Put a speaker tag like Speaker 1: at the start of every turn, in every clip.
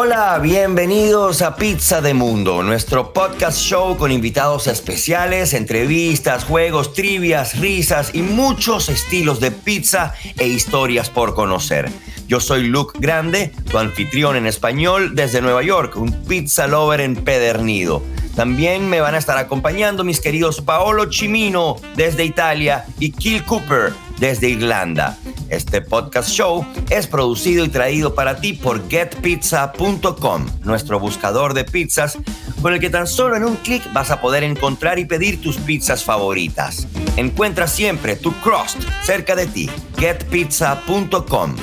Speaker 1: Hola, bienvenidos a Pizza de Mundo, nuestro podcast show con invitados especiales, entrevistas, juegos, trivias, risas y muchos estilos de pizza e historias por conocer. Yo soy Luke Grande, tu anfitrión en español desde Nueva York, un pizza lover empedernido. También me van a estar acompañando mis queridos Paolo Chimino desde Italia y Kill Cooper desde Irlanda. Este podcast show es producido y traído para ti por getpizza.com, nuestro buscador de pizzas, con el que tan solo en un clic vas a poder encontrar y pedir tus pizzas favoritas. Encuentra siempre tu crust cerca de ti. getpizza.com.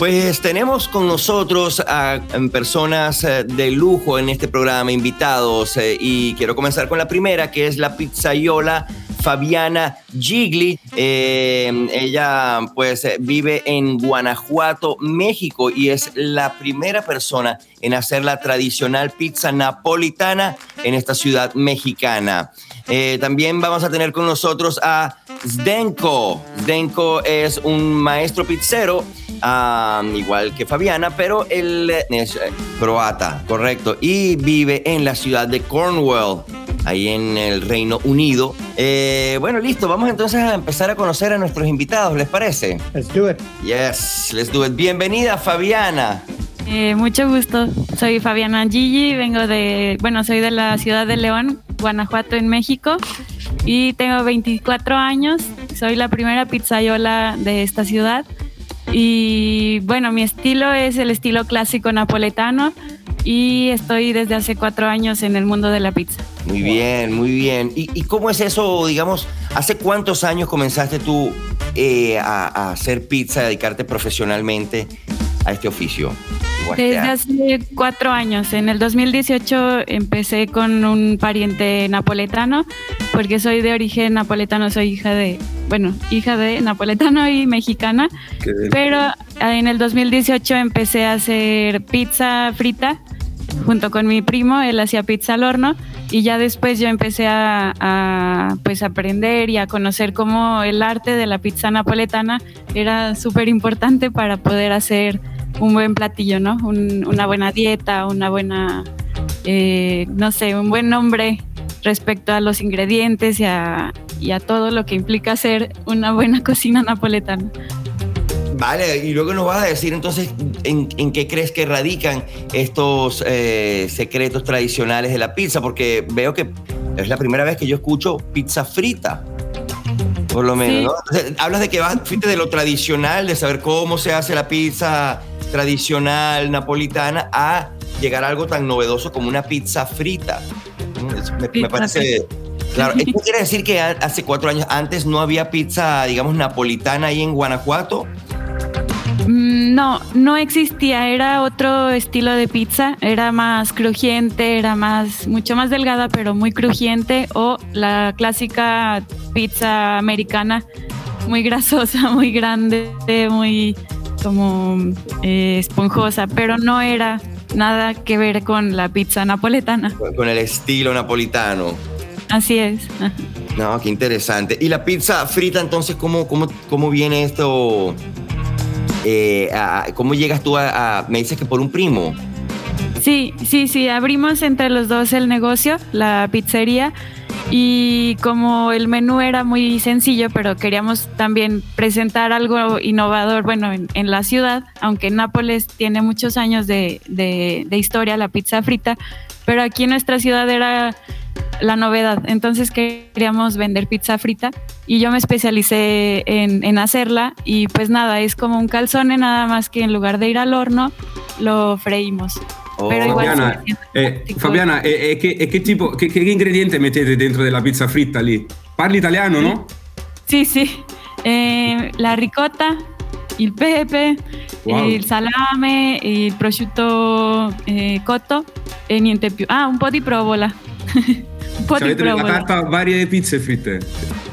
Speaker 1: Pues tenemos con nosotros a personas eh, de lujo en este programa, invitados, eh, y quiero comenzar con la primera, que es la pizzaiola Fabiana Gigli. Eh, ella pues vive en Guanajuato, México, y es la primera persona en hacer la tradicional pizza napolitana en esta ciudad mexicana. también vamos a tener con nosotros a Zdenko. Zdenko es un maestro pizzero igual que Fabiana, pero él es eh, croata, correcto, y vive en la ciudad de Cornwall, ahí en el Reino Unido. Eh, bueno, listo, vamos entonces a empezar a conocer a nuestros invitados, ¿les parece?
Speaker 2: Let's do it.
Speaker 1: Yes, let's do it. Bienvenida, Fabiana.
Speaker 3: Eh, mucho gusto. Soy Fabiana Gigi, vengo de, bueno, soy de la ciudad de León, Guanajuato, en México, y tengo 24 años. Soy la primera pizzayola de esta ciudad. Y bueno, mi estilo es el estilo clásico napoletano y estoy desde hace cuatro años en el mundo de la pizza.
Speaker 1: Muy bien, muy bien. ¿Y, cómo es eso, digamos, hace cuántos años comenzaste tú eh, a, hacer pizza, a dedicarte profesionalmente a este oficio?
Speaker 3: Desde hace cuatro años. En el 2018 empecé con un pariente napoletano, porque soy de origen napoletano, soy hija de, bueno, hija de napoletano y mexicana. Pero en el 2018 empecé a hacer pizza frita junto con mi primo, él hacía pizza al horno y ya después yo empecé a, a pues aprender y a conocer cómo el arte de la pizza napoletana era súper importante para poder hacer un buen platillo, ¿no? una buena dieta, una buena, eh, no sé, un buen nombre respecto a los ingredientes y a, todo lo que implica hacer una buena cocina napoletana.
Speaker 1: Vale, y luego nos vas a decir entonces en, qué crees que radican estos eh, secretos tradicionales de la pizza, porque veo que es la primera vez que yo escucho pizza frita, por lo menos, ¿no? hablas de que vas, fuiste de lo tradicional, de saber cómo se hace la pizza tradicional napolitana a llegar a algo tan novedoso como una pizza frita. Me, parece... Claro, ¿esto quiere decir que hace cuatro años antes no había pizza, digamos, napolitana ahí en Guanajuato?
Speaker 3: No, no existía, era otro estilo de pizza, era más crujiente, era más, mucho más delgada, pero muy crujiente, o la clásica pizza americana, muy grasosa, muy grande, muy como eh, esponjosa, pero no era nada que ver con la pizza napoletana.
Speaker 1: Con el estilo napolitano.
Speaker 3: Así es.
Speaker 1: No, qué interesante. ¿Y la pizza frita entonces cómo, cómo, cómo viene esto? Eh, ¿Cómo llegas tú a, Me dices que por un primo.
Speaker 3: Sí, sí, sí. Abrimos entre los dos el negocio, la pizzería y como el menú era muy sencillo, pero queríamos también presentar algo innovador, bueno, en, la ciudad, aunque Nápoles tiene muchos años de, historia, la pizza frita, pero aquí en nuestra ciudad era la novedad. Entonces queríamos vender pizza frita y yo me especialicé en, en, hacerla y pues nada, es como un calzone nada más que en lugar de ir al horno, lo freímos.
Speaker 2: Fabiana, eh, Fabiana e, che, tipo, che, che, ingrediente mettete dentro della pizza fritta lì? Parli italiano, no?
Speaker 3: Sì, sì. Eh, la ricotta, il pepe, wow. il salame, il prosciutto eh, cotto e niente più. Ah, un po' di provola.
Speaker 2: un po' cioè, di provola. la carta varie pizze fritte?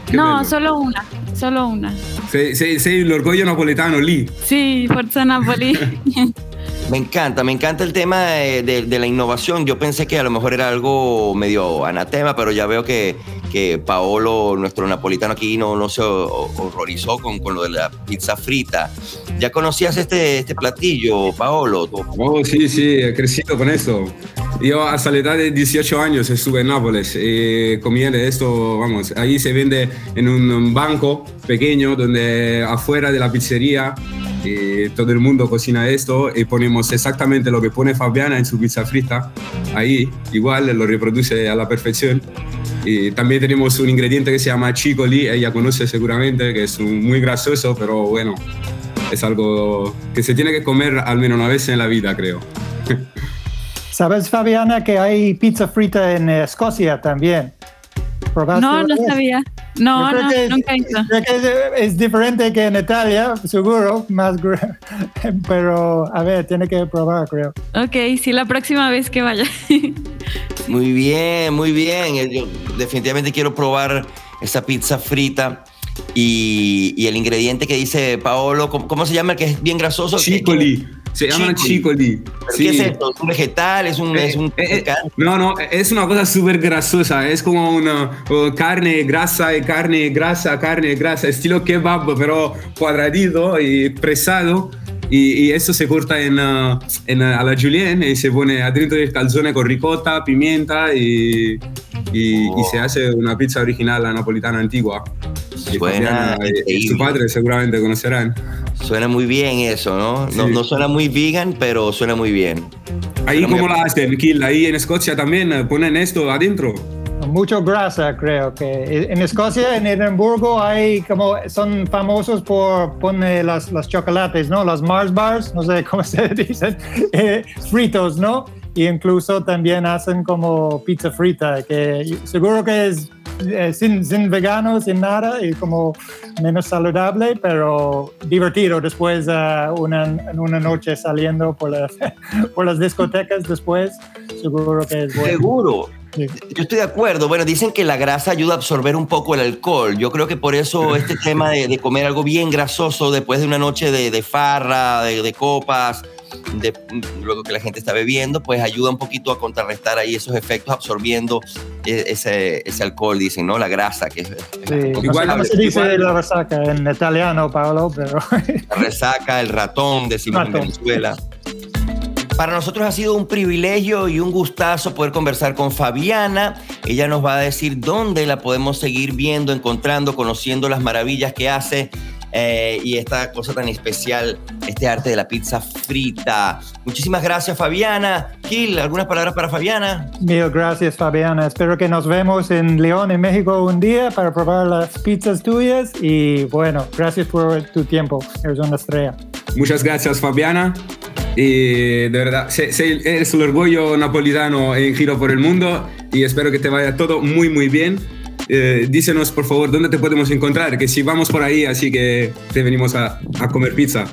Speaker 3: Che no, bello. solo una, solo una.
Speaker 2: Sei, sei, sei l'orgoglio napoletano lì?
Speaker 3: Sì, forza Napoli.
Speaker 1: Me encanta, me encanta el tema de, la innovación. Yo pensé que a lo mejor era algo medio anatema, pero ya veo que, que Paolo, nuestro napolitano aquí, no, no se horrorizó con, con lo de la pizza frita. ¿Ya conocías este, este platillo, Paolo?
Speaker 2: Oh, sí, sí, he crecido con eso. Yo hasta la edad de 18 años estuve en Nápoles y comí de esto, vamos, ahí se vende en un banco pequeño donde afuera de la pizzería todo el mundo cocina esto y ponemos exactamente lo que pone Fabiana en su pizza frita. Ahí igual lo reproduce a la perfección. Y también tenemos un ingrediente que se llama chicoli, ella conoce seguramente, que es muy grasoso, pero bueno, es algo que se tiene que comer al menos una vez en la vida, creo.
Speaker 4: ¿Sabes, Fabiana, que hay pizza frita en Escocia también?
Speaker 3: No, no sabía. No, no, nunca hizo.
Speaker 4: Creo que es, diferente que en Italia, seguro, más pero a ver, tiene que probar, creo.
Speaker 3: Ok, sí, la próxima vez que vaya.
Speaker 1: muy bien, muy bien. Yo definitivamente quiero probar esa pizza frita. Y, el ingrediente que dice Paolo, ¿cómo, se llama? El que es bien grasoso.
Speaker 2: Chicoli. Se llaman chicoli.
Speaker 1: ¿Qué es esto? ¿Es un vegetal? ¿Es un.? Eh,
Speaker 2: eh, eh, no, no, es una cosa súper grasosa. Es como una carne, grasa, y carne, grasa, carne, grasa. Estilo kebab, pero cuadradito y presado. Y, eso se corta en, uh, en, uh, a la julienne y se pone adentro del calzone con ricota, pimienta y, y, se hace una pizza original, la napolitana antigua.
Speaker 1: Suena
Speaker 2: y, su padre seguramente conocerán.
Speaker 1: Suena muy bien eso, ¿no? No, no suena muy vegan, pero suena muy bien.
Speaker 2: Ahí cómo la hacen, Kill, ahí en Escocia también eh, ponen esto adentro
Speaker 4: mucho grasa, creo que. En Escocia, en Edimburgo, hay como, son famosos por poner las, las chocolates, ¿no? Las Mars Bars, no sé cómo se dicen, eh, fritos, ¿no? Y incluso también hacen como pizza frita, que seguro que es eh, sin, sin vegano, sin nada, y como menos saludable, pero divertido después uh, una, una noche saliendo por las, por las discotecas después, seguro que es bueno.
Speaker 1: Seguro. Yo estoy de acuerdo. Bueno, dicen que la grasa ayuda a absorber un poco el alcohol. Yo creo que por eso este tema de, comer algo bien grasoso después de una noche de, farra, de, copas, de luego que la gente está bebiendo, pues ayuda un poquito a contrarrestar ahí esos efectos absorbiendo e, ese, ese alcohol, dicen, ¿no? La grasa. que
Speaker 4: Igual no se dice la resaca en italiano, Paolo, pero...
Speaker 1: La resaca, el ratón, decimos en Venezuela. Para nosotros ha sido un privilegio y un gustazo poder conversar con Fabiana. Ella nos va a decir dónde la podemos seguir viendo, encontrando, conociendo las maravillas que hace eh, y esta cosa tan especial, este arte de la pizza frita. Muchísimas gracias, Fabiana. Gil, ¿algunas palabras para Fabiana?
Speaker 4: Mil gracias, Fabiana. Espero que nos vemos en León, en México, un día para probar las pizzas tuyas. Y bueno, gracias por tu tiempo. Eres una estrella.
Speaker 2: Muchas gracias, Fabiana. Y de verdad, eres el orgullo napolitano en giro por el mundo y espero que te vaya todo muy, muy bien. Eh, dícenos, por favor, dónde te podemos encontrar, que si vamos por ahí, así que te venimos a, a comer pizza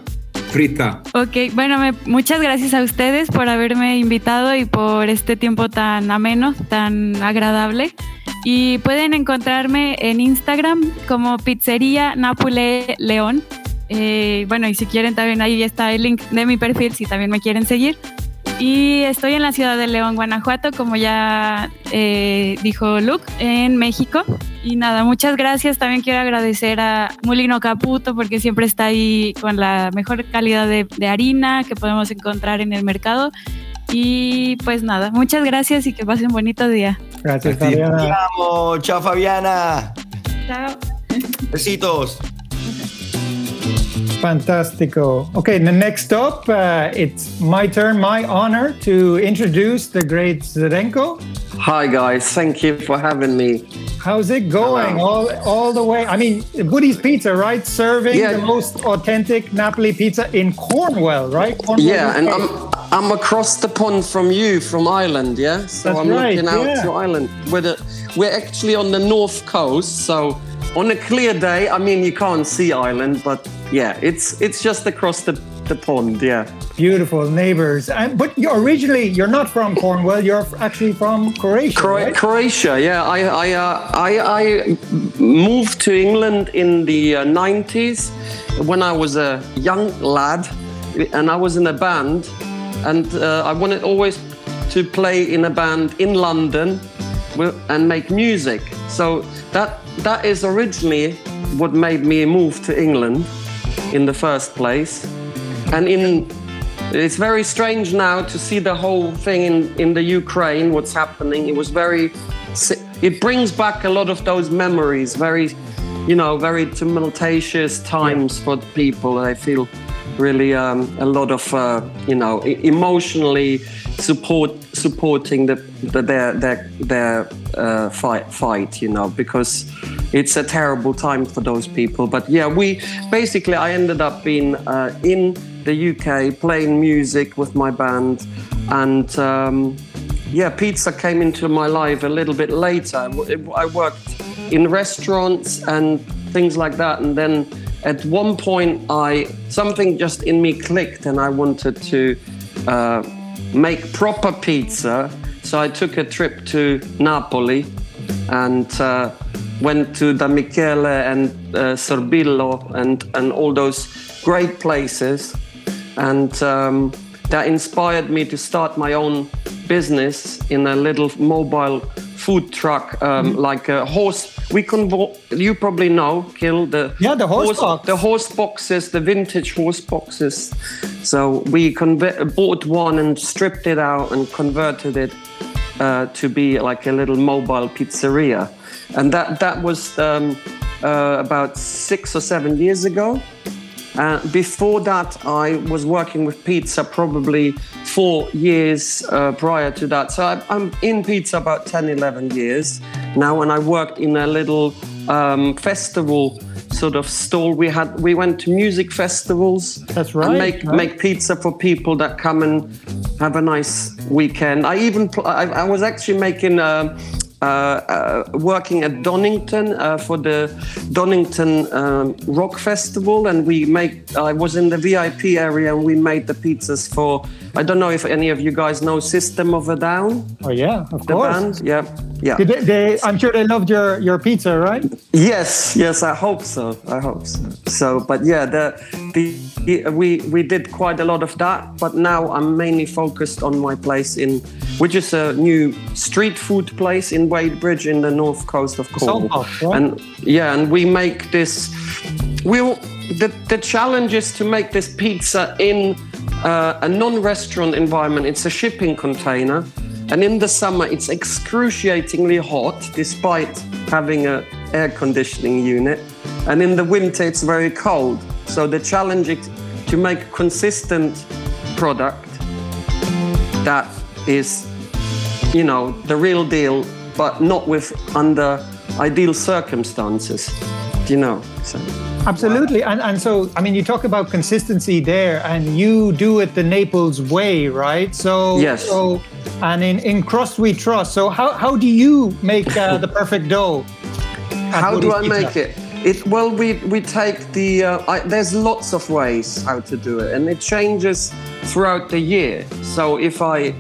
Speaker 2: frita.
Speaker 3: Ok, bueno, muchas gracias a ustedes por haberme invitado y por este tiempo tan ameno, tan agradable. Y pueden encontrarme en Instagram como Pizzería Napule León. Eh, bueno, y si quieren también ahí está el link de mi perfil si también me quieren seguir. Y estoy en la ciudad de León, Guanajuato, como ya eh, dijo Luke, en México. Y nada, muchas gracias. También quiero agradecer a Mulino Caputo porque siempre está ahí con la mejor calidad de, harina que podemos encontrar en el mercado. Y pues nada, muchas gracias y que pasen un bonito día.
Speaker 4: Gracias, Fabiana.
Speaker 1: Chao, Fabiana.
Speaker 3: Chao.
Speaker 1: Besitos.
Speaker 4: Fantastico. Okay, the next up, uh, it's my turn, my honor to introduce the great Zdenko.
Speaker 5: Hi, guys. Thank you for having me.
Speaker 4: How's it going? All, all the way. I mean, Woody's Pizza, right? Serving yeah. the most authentic Napoli pizza in Cornwall, right? Cornwall,
Speaker 5: yeah, and I'm, I'm across the pond from you, from Ireland, yeah? So
Speaker 4: That's
Speaker 5: I'm
Speaker 4: right,
Speaker 5: looking out
Speaker 4: yeah.
Speaker 5: to Ireland. We're, the, we're actually on the north coast, so on a clear day, I mean, you can't see Ireland, but yeah, it's it's just across the, the pond. Yeah.
Speaker 4: Beautiful neighbors. And, but you originally you're not from Cornwall. You're actually from Croatia. Cro- right?
Speaker 5: Croatia. Yeah. I I, uh, I I moved to England in the uh, 90s when I was a young lad, and I was in a band, and uh, I wanted always to play in a band in London and make music So that that is originally what made me move to England in the first place. And in it's very strange now to see the whole thing in, in the Ukraine, what's happening. It was very, it brings back a lot of those memories, very, you know, very tumultuous times for the people. I feel really um, a lot of, uh, you know, emotionally support supporting the, the their their their uh, fight fight, you know, because it's a terrible time for those people. But yeah, we basically I ended up being uh, in the UK playing music with my band, and um, yeah, pizza came into my life a little bit later. I worked in restaurants and things like that, and then at one point, I something just in me clicked, and I wanted to uh, make proper pizza. So I took a trip to Napoli and uh, went to Da Michele and uh, Sorbillo and and all those great places and um, that inspired me to start my own business in a little mobile food truck, um, mm-hmm. like a horse. We convo- you probably know, Kill the
Speaker 4: yeah the horse, horse box.
Speaker 5: the horse boxes, the vintage horse boxes. So we bought one and stripped it out and converted it uh, to be like a little mobile pizzeria, and that that was um, uh, about six or seven years ago. Uh, before that, I was working with pizza probably four years uh, prior to that. So I, am in pizza about 10, 11 years now, and I worked in a little um, festival sort of stall. We had we went to music festivals.
Speaker 4: That's right.
Speaker 5: make
Speaker 4: right.
Speaker 5: make pizza for people that come and have a nice weekend. I even I, I was actually making. Uh, working at Donington uh, for the Donington um, Rock Festival, and we make. I was in the VIP area, and we made the pizzas for. I don't know if any of you guys know System of a Down.
Speaker 4: Oh yeah, of
Speaker 5: the
Speaker 4: course.
Speaker 5: Band. Yeah, yeah.
Speaker 4: They, they, I'm sure they loved your your pizza, right?
Speaker 5: Yes, yes. I hope so. I hope so. So, but yeah, the the we we did quite a lot of that, but now I'm mainly focused on my place in, which is a new street food place in Wadebridge in the north coast of Cornwall. And yeah, and we make this. We'll the the challenge is to make this pizza in uh, a non-restaurant environment. It's a shipping container, and in the summer it's excruciatingly hot, despite having an air conditioning unit. And in the winter it's very cold. So the challenge is to make a consistent product that is, you know, the real deal but not with under ideal circumstances. Do you know? So.
Speaker 4: Absolutely. And, and so, I mean, you talk about consistency there, and you do it the Naples way, right? So,
Speaker 5: yes.
Speaker 4: So, and in, in crust we trust. So, how, how do you make uh, the perfect dough?
Speaker 5: How do I pizza? make it? It, well, we, we take the, uh, I, there's lots of ways how to do it, and it changes throughout the year. So if I,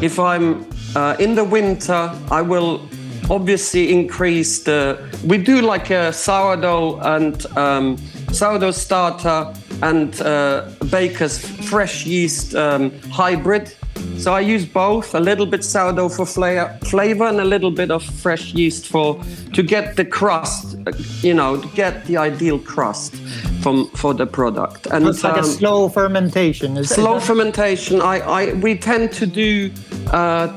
Speaker 5: if I'm uh, in the winter, I will obviously increase the. We do like a sourdough and um, sourdough starter and uh, baker's fresh yeast um, hybrid. So I use both, a little bit sourdough for fla- flavor and a little bit of fresh yeast for to get the crust, you know, to get the ideal crust from for the product.
Speaker 4: And it's like um, a slow fermentation.
Speaker 5: Is slow that- fermentation. I, I we tend to do. Uh,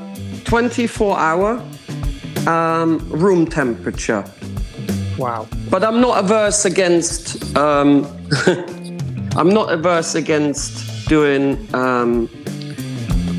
Speaker 5: 24 hour um, room temperature.
Speaker 4: Wow.
Speaker 5: But I'm not averse against. Um, I'm not averse against doing um,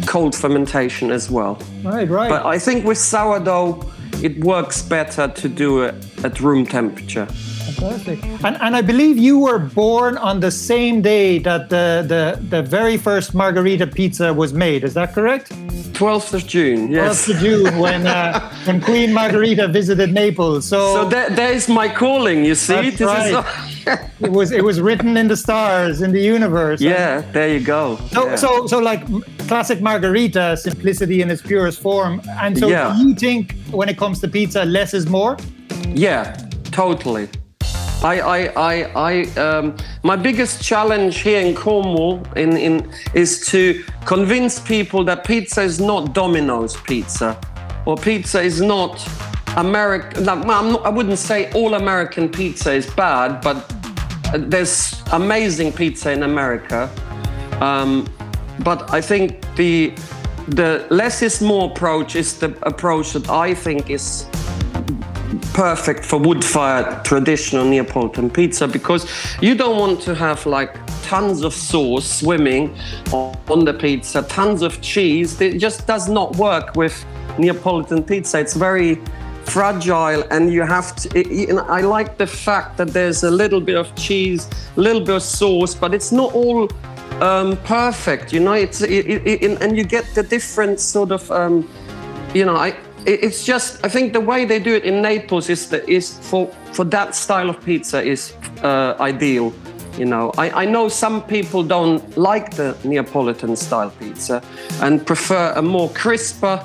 Speaker 5: cold fermentation as well.
Speaker 4: Right, right.
Speaker 5: But I think with sourdough, it works better to do it at room temperature.
Speaker 4: Fantastic. And, and I believe you were born on the same day that the, the, the very first margarita pizza was made. Is that correct?
Speaker 5: 12th of June, yes.
Speaker 4: 12th of June, when, uh, when Queen Margarita visited Naples. So,
Speaker 5: so that, that is my calling, you see.
Speaker 4: That's right. it, was, it was written in the stars, in the universe.
Speaker 5: Yeah, and there you go.
Speaker 4: So,
Speaker 5: yeah.
Speaker 4: so, so like classic margarita simplicity in its purest form. And so yeah. do you think when it comes to pizza, less is more?
Speaker 5: Yeah, totally. I, I, I, I um, my biggest challenge here in Cornwall in, in, is to convince people that pizza is not Domino's pizza, or pizza is not American. I wouldn't say all American pizza is bad, but there's amazing pizza in America. Um, but I think the the less is more approach is the approach that I think is perfect for wood-fired traditional Neapolitan pizza because you don't want to have like tons of sauce swimming on the pizza, tons of cheese. It just does not work with Neapolitan pizza. It's very fragile and you have to it, I like the fact that there's a little bit of cheese, a little bit of sauce, but it's not all um, perfect. You know, it's it, it, and you get the different sort of, um, you know, I. It's just I think the way they do it in Naples is that is for for that style of pizza is uh, ideal. You know, I, I know some people don't like the Neapolitan style pizza and prefer a more crisper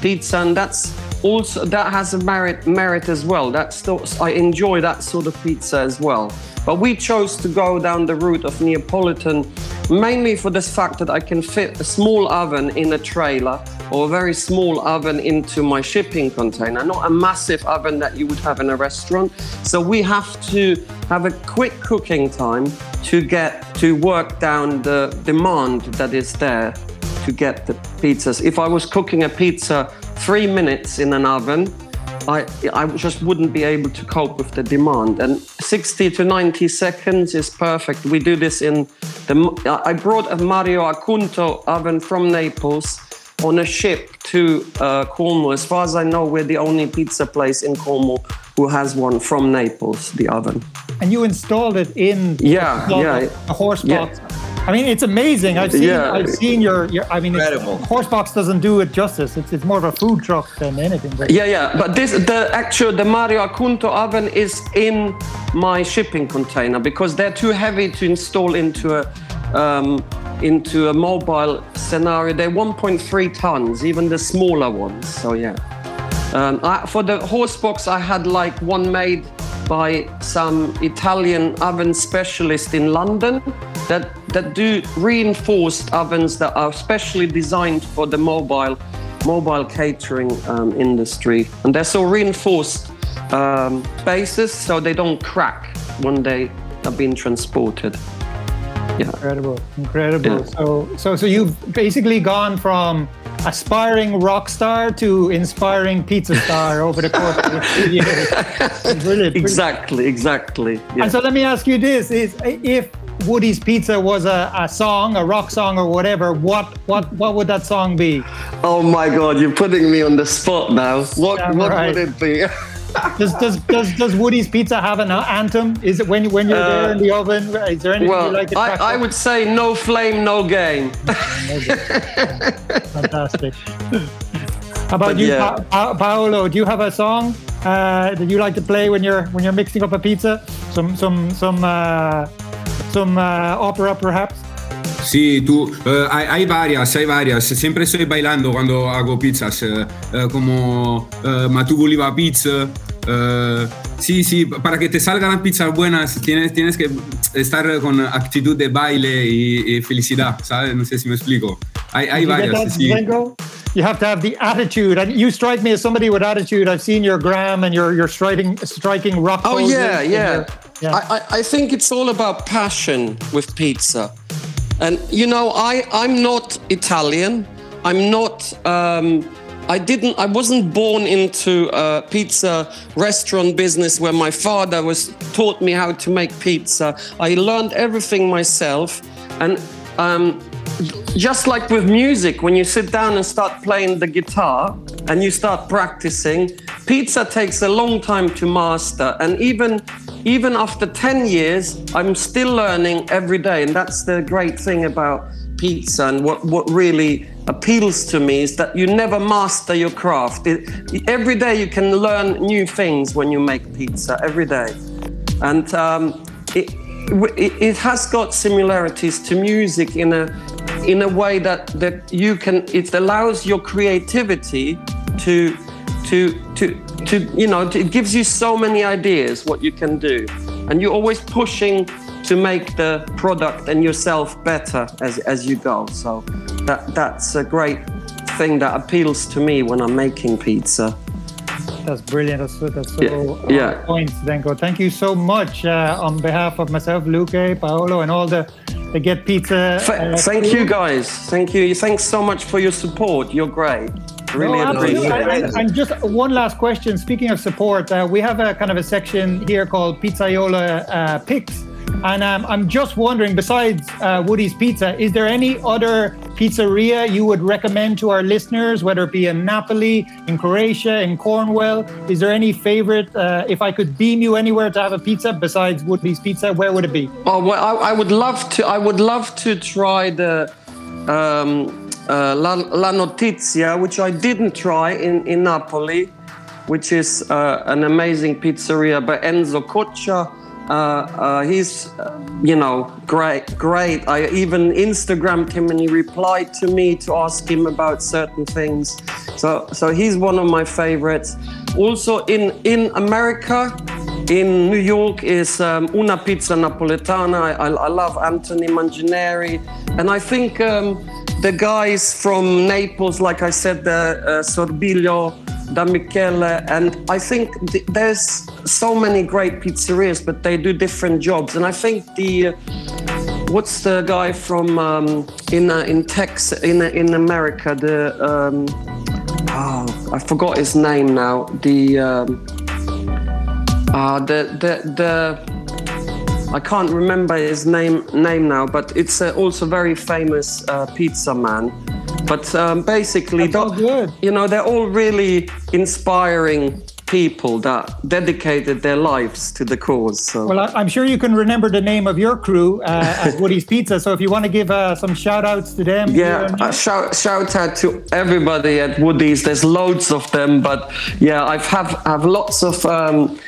Speaker 5: pizza, and that's also that has a merit merit as well. That's still I enjoy that sort of pizza as well. But we chose to go down the route of Neapolitan mainly for this fact that I can fit a small oven in a trailer or a very small oven into my shipping container, not a massive oven that you would have in a restaurant. So we have to have a quick cooking time to get to work down the demand that is there to get the pizzas. If I was cooking a pizza three minutes in an oven, I, I just wouldn't be able to cope with the demand. And 60 to 90 seconds is perfect. We do this in the. I brought a Mario Acunto oven from Naples on a ship to uh, Cornwall. As far as I know, we're the only pizza place in Cornwall who has one from Naples, the oven.
Speaker 4: And you installed it in
Speaker 5: yeah, yeah,
Speaker 4: the horse box. Yeah. I mean, it's amazing. I've seen, yeah. I've seen your, your I mean, Horsebox doesn't do it justice. It's, it's more of a food truck than anything.
Speaker 5: But. Yeah, yeah. But this, the actual, the Mario Acunto oven is in my shipping container because they're too heavy to install into a, um, into a mobile scenario. They're 1.3 tons, even the smaller ones. So yeah. Um, I, for the Horsebox, I had like one made by some Italian oven specialist in London that, that do reinforced ovens that are specially designed for the mobile mobile catering um, industry. And they're so reinforced um, bases so they don't crack when they are being transported.
Speaker 4: Yeah. Incredible, incredible. Yeah. So, so, so you've basically gone from aspiring rock star to inspiring pizza star over the course of the years.
Speaker 5: Really, exactly, exactly.
Speaker 4: Yeah. And so let me ask you this: Is if Woody's Pizza was a, a song, a rock song, or whatever, what what what would that song be?
Speaker 5: Oh my God, you're putting me on the spot now. What yeah, what right. would it be?
Speaker 4: does, does does does Woody's Pizza have an anthem? Is it when when you're uh, there in the oven? Is there anything
Speaker 5: well,
Speaker 4: you like to
Speaker 5: I, I would say no flame, no game.
Speaker 4: Fantastic. How about but you, yeah. pa- Paolo? Do you have a song uh, that you like to play when you're when you're mixing up a pizza? Some some some uh, some uh, opera, perhaps?
Speaker 2: Sí, tú, uh, hay, hay, varias, hay varias. Siempre estoy bailando cuando hago pizzas, uh, como uh, Ma tu voleva pizza. sí, sí, para que te salgan pizzas buenas tienes, tienes que estar con actitud de baile y, y felicidad, ¿sabes? No sé si me explico. Hay, hay varias. Sí.
Speaker 4: You have to have the attitude, and you strike me as somebody with attitude. I've seen your gram and your your striking striking rock.
Speaker 5: Oh yeah, yeah. Your, yeah. I, I think it's all about passion with pizza. And you know, I I'm not Italian. I'm not. Um, I didn't. I wasn't born into a pizza restaurant business where my father was taught me how to make pizza. I learned everything myself, and um, just like with music, when you sit down and start playing the guitar and you start practicing, pizza takes a long time to master. And even even after 10 years, I'm still learning every day. And that's the great thing about pizza. And what, what really appeals to me is that you never master your craft. It, every day you can learn new things when you make pizza, every day. And um, it, it, it has got similarities to music in a in a way that that you can it allows your creativity to to to to you know it gives you so many ideas what you can do and you're always pushing to make the product and yourself better as as you go so that that's a great thing that appeals to me when I'm making pizza
Speaker 4: that's brilliant. That's, that's so
Speaker 5: Yeah, yeah.
Speaker 4: on point, Zdenko. Thank you so much uh, on behalf of myself, Luke, Paolo, and all the, the Get Pizza. Uh,
Speaker 5: thank you guys. Thank you. Thanks so much for your support. You're great. Really
Speaker 4: No, absolutely.
Speaker 5: appreciate
Speaker 4: And,
Speaker 5: it.
Speaker 4: and just one last question. Speaking of support, uh, we have a kind of a section here called Pizzaiola uh, Picks. And um, I'm just wondering, besides uh, Woody's Pizza, is there any other pizzeria you would recommend to our listeners, whether it be in Napoli, in Croatia, in Cornwall? Is there any favorite? Uh, if I could beam you anywhere to have a pizza besides Woody's Pizza, where would it be?
Speaker 5: Oh well, I, I would love to. I would love to try the um, uh, La, La Notizia, which I didn't try in in Napoli, which is uh, an amazing pizzeria by Enzo Coccia. Uh, uh, he's, uh, you know, great, great. I even Instagrammed him and he replied to me to ask him about certain things. So, so he's one of my favorites. Also in in America, in New York is um, Una Pizza Napoletana. I, I, I love Anthony Mangineri, and I think um, the guys from Naples, like I said, the uh, Sorbillo, Da Michele, and I think th- there's so many great pizzerias, but they do different jobs. And I think the uh, what's the guy from um, in uh, in Texas in uh, in America? The um, oh, I forgot his name now. The um, uh, the the the I can't remember his name name now, but it's uh, also very famous uh, pizza man. But um, basically, you know, they're all really inspiring people that dedicated their lives to the cause. So.
Speaker 4: Well, I, I'm sure you can remember the name of your crew uh, at Woody's Pizza. So if you want to give uh, some shout outs to them.
Speaker 5: Yeah, uh, shout shout out to everybody at Woody's. There's loads of them, but yeah, I've have have lots of um,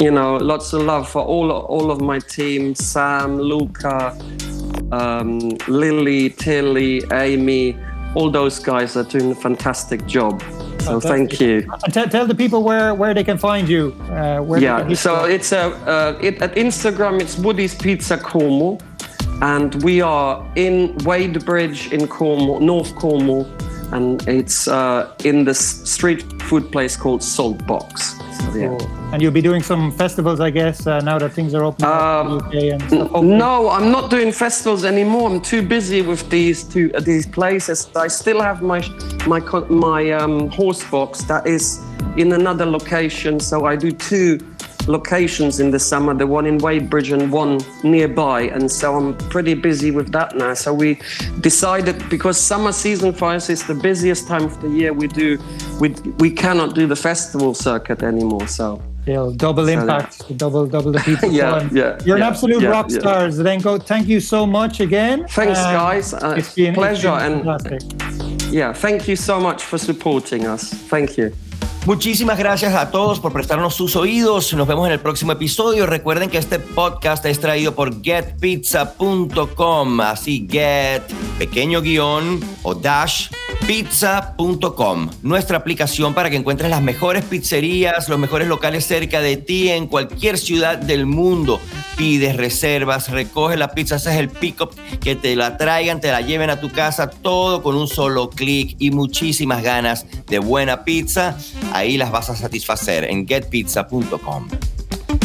Speaker 5: you know lots of love for all all of my team: Sam, Luca, um, Lily, Tilly, Amy. All those guys are doing a fantastic job. So thank you.
Speaker 4: And te- tell the people where, where they can find you. Uh, where
Speaker 5: Yeah, so it's a uh, it, at Instagram. It's Woody's Pizza Cornwall, and we are in Wadebridge in Cornwall, North Cornwall, and it's uh, in this street food place called Salt Box. So, yeah.
Speaker 4: And you'll be doing some festivals, I guess, uh, now that things are open up in the UK and stuff. hopefully.
Speaker 5: No, I'm not doing festivals anymore. I'm too busy with these two uh, these places. I still have my my my um, horse box that is in another location. So I do two locations in the summer. The one in Wadebridge and one nearby. And so I'm pretty busy with that now. So we decided because summer season for us is the busiest time of the year. We do we we cannot do the festival circuit anymore. So.
Speaker 4: They'll double impact, double double the people.
Speaker 5: Yeah, yeah,
Speaker 4: You're an absolute
Speaker 5: yeah,
Speaker 4: rock
Speaker 5: yeah.
Speaker 4: star, Zdenko. Thank you so much again.
Speaker 5: Thanks,
Speaker 4: Um,
Speaker 5: guys. Uh,
Speaker 4: it's been,
Speaker 5: pleasure
Speaker 4: it's been
Speaker 5: and- Yeah, thank you so much for supporting us. Thank you.
Speaker 1: Muchísimas gracias a todos por prestarnos sus oídos. Nos vemos en el próximo episodio. Recuerden que este podcast es traído por getpizza.com. Así, get, pequeño guion o dash, pizza.com. Nuestra aplicación para que encuentres las mejores pizzerías, los mejores locales cerca de ti en cualquier ciudad del mundo. Pides reservas, recoges la pizza, haces el pick-up, que te la traigan, te la lleven a tu casa, todo con un solo clic y muchísimas ganas de buena pizza. Ahí las vas a satisfacer en getpizza.com.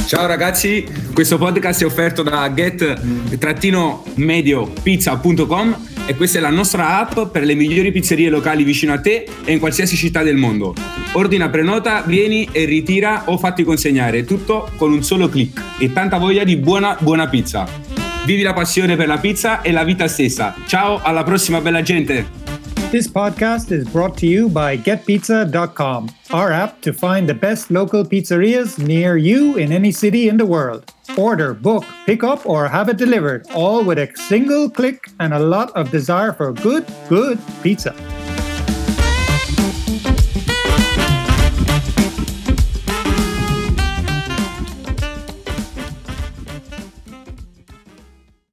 Speaker 2: Ciao ragazzi, questo podcast è offerto da get-medio-pizza.com e questa è la nostra app per le migliori pizzerie locali vicino a te e in qualsiasi città del mondo. Ordina, prenota, vieni e ritira o fatti consegnare, tutto con un solo clic e tanta voglia di buona buona pizza. Vivi la passione per la pizza e la vita stessa. Ciao, alla prossima bella gente!
Speaker 4: This podcast is brought to you by GetPizza.com, our app to find the best local pizzerias near you in any city in the world. Order, book, pick up, or have it delivered, all with a single click and a lot of desire for good, good pizza.